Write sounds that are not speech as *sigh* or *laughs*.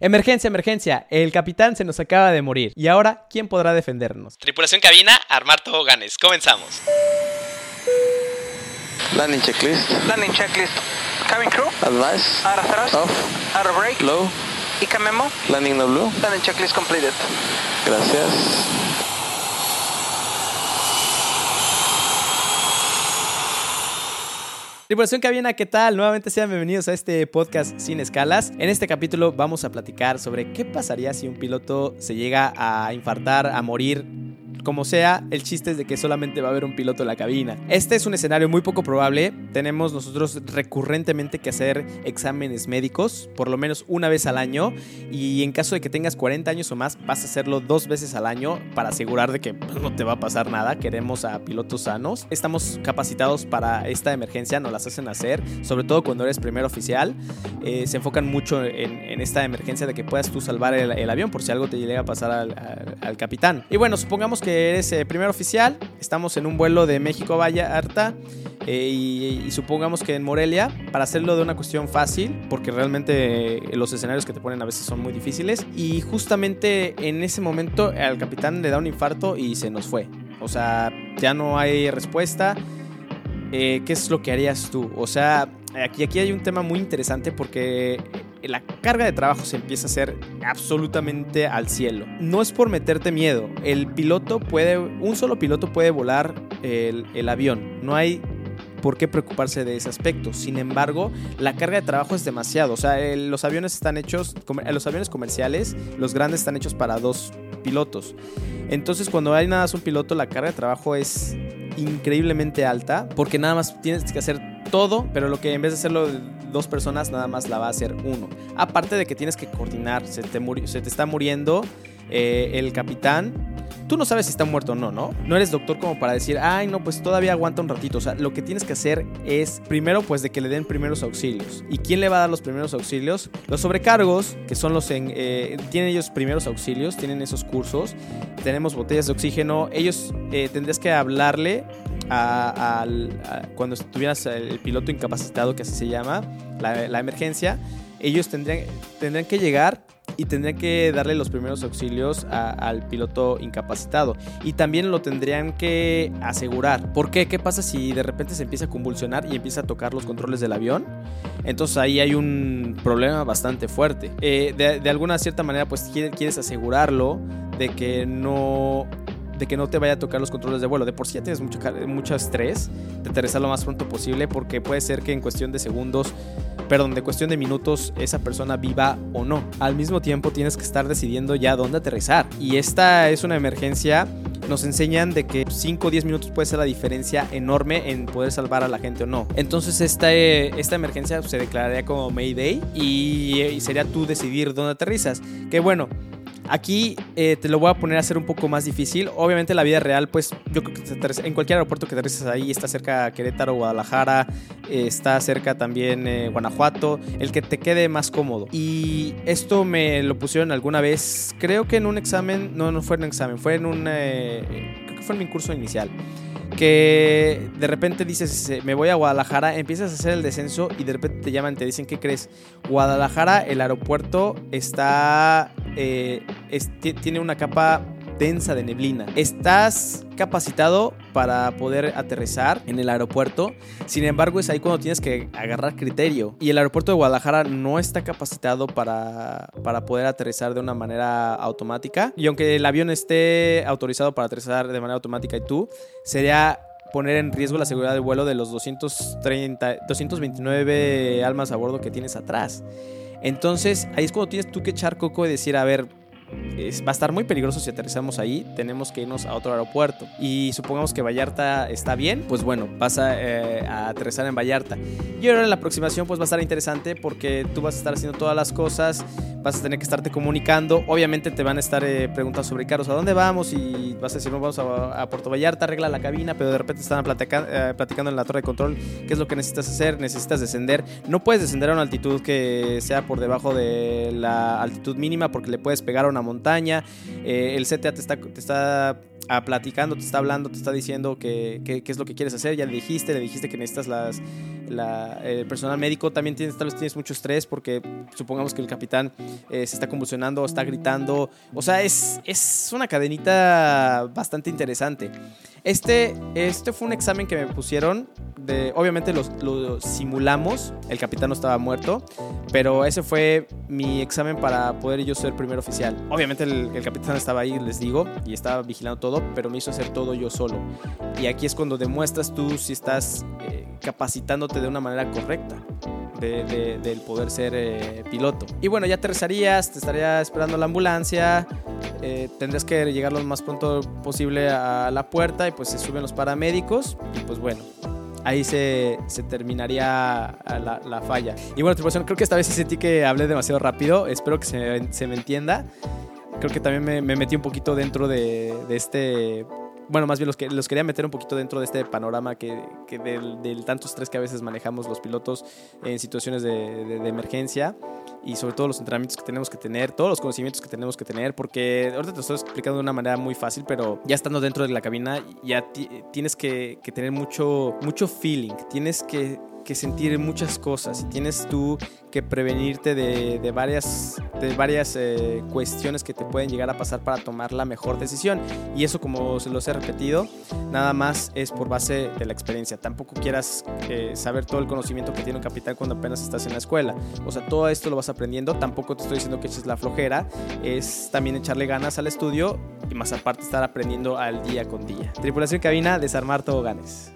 Emergencia, emergencia, el capitán se nos acaba de morir. ¿Y ahora quién podrá defendernos? Tripulación cabina, armar toboganes. Comenzamos. Landing checklist. Landing checklist. Cabin crew. Advice. Out of thrust. Off. Out of brake. Low. ICA memo. Landing no blue. Landing checklist completed. Gracias. Tripulación Cabina, ¿qué tal? Nuevamente sean bienvenidos a este podcast sin escalas. En este capítulo vamos a platicar sobre qué pasaría si un piloto se llega a infartar, a morir como sea, el chiste es de que solamente va a haber un piloto en la cabina. Este es un escenario muy poco probable. Tenemos nosotros recurrentemente que hacer exámenes médicos, por lo menos una vez al año. Y en caso de que tengas 40 años o más, vas a hacerlo dos veces al año para asegurar de que *laughs* no te va a pasar nada. Queremos a pilotos sanos. Estamos capacitados para esta emergencia, nos las hacen hacer, sobre todo cuando eres primer oficial. Eh, se enfocan mucho en, esta emergencia de que puedas tú salvar el, avión por si algo te llega a pasar al capitán. Y bueno, supongamos que eres eh, primer oficial, estamos en un vuelo de México Vallarta eh, y, supongamos que en Morelia, para hacerlo de una cuestión fácil, porque realmente eh, los escenarios que te ponen a veces son muy difíciles, y justamente en ese momento al capitán le da un infarto y se nos fue. O sea, ya no hay respuesta. ¿Qué es lo que harías tú? O sea, aquí, aquí hay un tema muy interesante porque la carga de trabajo se empieza a hacer absolutamente al cielo. No es por meterte miedo, el piloto puede, un solo piloto puede volar el, avión, no hay por qué preocuparse de ese aspecto. Sin embargo, la carga de trabajo es demasiado. O sea, los aviones están hechos, los aviones comerciales, los grandes están hechos para dos pilotos. Entonces, cuando hay nada más un piloto, la carga de trabajo es increíblemente alta porque nada más tienes que hacer todo, pero lo que en vez de hacerlo dos personas, nada más la va a hacer uno. Aparte de que tienes que coordinar, se te, se te está muriendo eh, el capitán. Tú no sabes si está muerto o no, ¿no? No eres doctor como para decir, ay, no, pues todavía aguanta un ratito. O sea, lo que tienes que hacer es, primero, pues de que le den primeros auxilios. ¿Y quién le va a dar los primeros auxilios? Los sobrecargos, que son los en. Eh, tienen ellos primeros auxilios, tienen esos cursos. Tenemos botellas de oxígeno. Ellos eh, tendrías que hablarle a, cuando estuvieras el piloto incapacitado, que así se llama, la, emergencia, ellos tendrían, tendrían que llegar y tendrían que darle los primeros auxilios al piloto incapacitado. Y también lo tendrían que asegurar. ¿Por qué? ¿Qué pasa si de repente se empieza a convulsionar y empieza a tocar los controles del avión? Entonces ahí hay un problema bastante fuerte. Eh, de, de, alguna cierta manera, pues quieres asegurarlo de que no de que no te vaya a tocar los controles de vuelo. De por sí ya tienes mucho, mucho estrés de aterrizar lo más pronto posible porque puede ser que en cuestión de segundos, perdón, de cuestión de minutos esa persona viva o no. Al mismo tiempo tienes que estar decidiendo ya dónde aterrizar. Y esta es una emergencia nos enseñan de que 5 o 10 minutos puede ser la diferencia enorme en poder salvar a la gente o no. Entonces esta, esta emergencia se declararía como Mayday y, y sería tú decidir dónde aterrizas. Que bueno, Aquí eh, te lo voy a poner a ser un poco más difícil. Obviamente la vida real, pues yo creo que en cualquier aeropuerto que aterrices ahí, está cerca Querétaro, Guadalajara, eh, está cerca también eh, Guanajuato, el que te quede más cómodo. Y esto me lo pusieron alguna vez, creo que en un examen, no, no fue en un examen, fue en un, creo que fue en mi curso inicial que de repente dices, me voy a Guadalajara, empiezas a hacer el descenso y de repente te llaman, te dicen, ¿qué crees? Guadalajara, el aeropuerto está, eh, tiene una capa densa de neblina. Estás capacitado para poder aterrizar en el aeropuerto. Sin embargo, es ahí cuando tienes que agarrar criterio. Y el aeropuerto de Guadalajara no está capacitado para, para poder aterrizar de una manera automática. Y aunque el avión esté autorizado para aterrizar de manera automática y tú, sería poner en riesgo la seguridad del vuelo de los 230, 229 almas a bordo que tienes atrás. Entonces, ahí es cuando tienes tú que echar coco y decir, a ver, va a estar muy peligroso si aterrizamos ahí, tenemos que irnos a otro aeropuerto. Y supongamos que Vallarta está bien, pues bueno, vas a, eh, a aterrizar en Vallarta. Y ahora la aproximación pues va a estar interesante porque tú vas a estar haciendo todas las cosas, vas a tener que estarte comunicando. Obviamente te van a estar eh, preguntando sobre Carlos, ¿a dónde vamos? Y vas a decir, no, vamos a, Puerto Vallarta, arregla la cabina, pero de repente están eh, platicando en la torre de control qué es lo que necesitas hacer, necesitas descender. No puedes descender a una altitud que sea por debajo de la altitud mínima porque le puedes pegar a una montaña. Eh, el CTA te está, te está a platicando, te está hablando, te está diciendo qué que, es lo que quieres hacer, ya le dijiste, le dijiste que necesitas las, el personal médico, también tienes, tal vez tienes mucho estrés porque supongamos que el capitán eh, se está convulsionando, está gritando, o sea, es, es una cadenita bastante interesante. Este, este fue un examen que me pusieron. Obviamente lo, simulamos. El capitán no estaba muerto. Pero ese fue mi examen para poder yo ser primer oficial. Obviamente el, capitán estaba ahí, les digo, y estaba vigilando todo, pero me hizo hacer todo yo solo. Y aquí es cuando demuestras tú si estás eh, capacitándote de una manera correcta de, del poder ser eh, piloto. Y bueno, ya aterrizarías, te estaría esperando la ambulancia, eh, tendrías que llegar lo más pronto posible a la puerta y pues se suben los paramédicos y pues bueno. Ahí se, terminaría la, la, falla. Y bueno, tripulación, creo que esta vez sí sentí que hablé demasiado rápido. Espero que se me entienda. Creo que también me, me metí un poquito dentro de, este bueno, más bien los, que, los quería meter un poquito dentro de este panorama que, del, del, tanto estrés que a veces manejamos los pilotos en situaciones de, de, emergencia y sobre todo los entrenamientos que tenemos que tener, todos los conocimientos que tenemos que tener, porque ahorita te lo estoy explicando de una manera muy fácil, pero ya estando dentro de la cabina ya tienes que, que, tener mucho, mucho feeling, tienes que que sentir muchas cosas y tienes tú que prevenirte de, de varias, de varias eh, cuestiones que te pueden llegar a pasar para tomar la mejor decisión. Y eso, como se los he repetido, nada más es por base de la experiencia. Tampoco quieras eh, saber todo el conocimiento que tiene un capitán cuando apenas estás en la escuela. O sea, todo esto lo vas aprendiendo. Tampoco te estoy diciendo que eches la flojera. Es también echarle ganas al estudio y más aparte estar aprendiendo al día con día. Tripulación cabina, desarmar toboganes.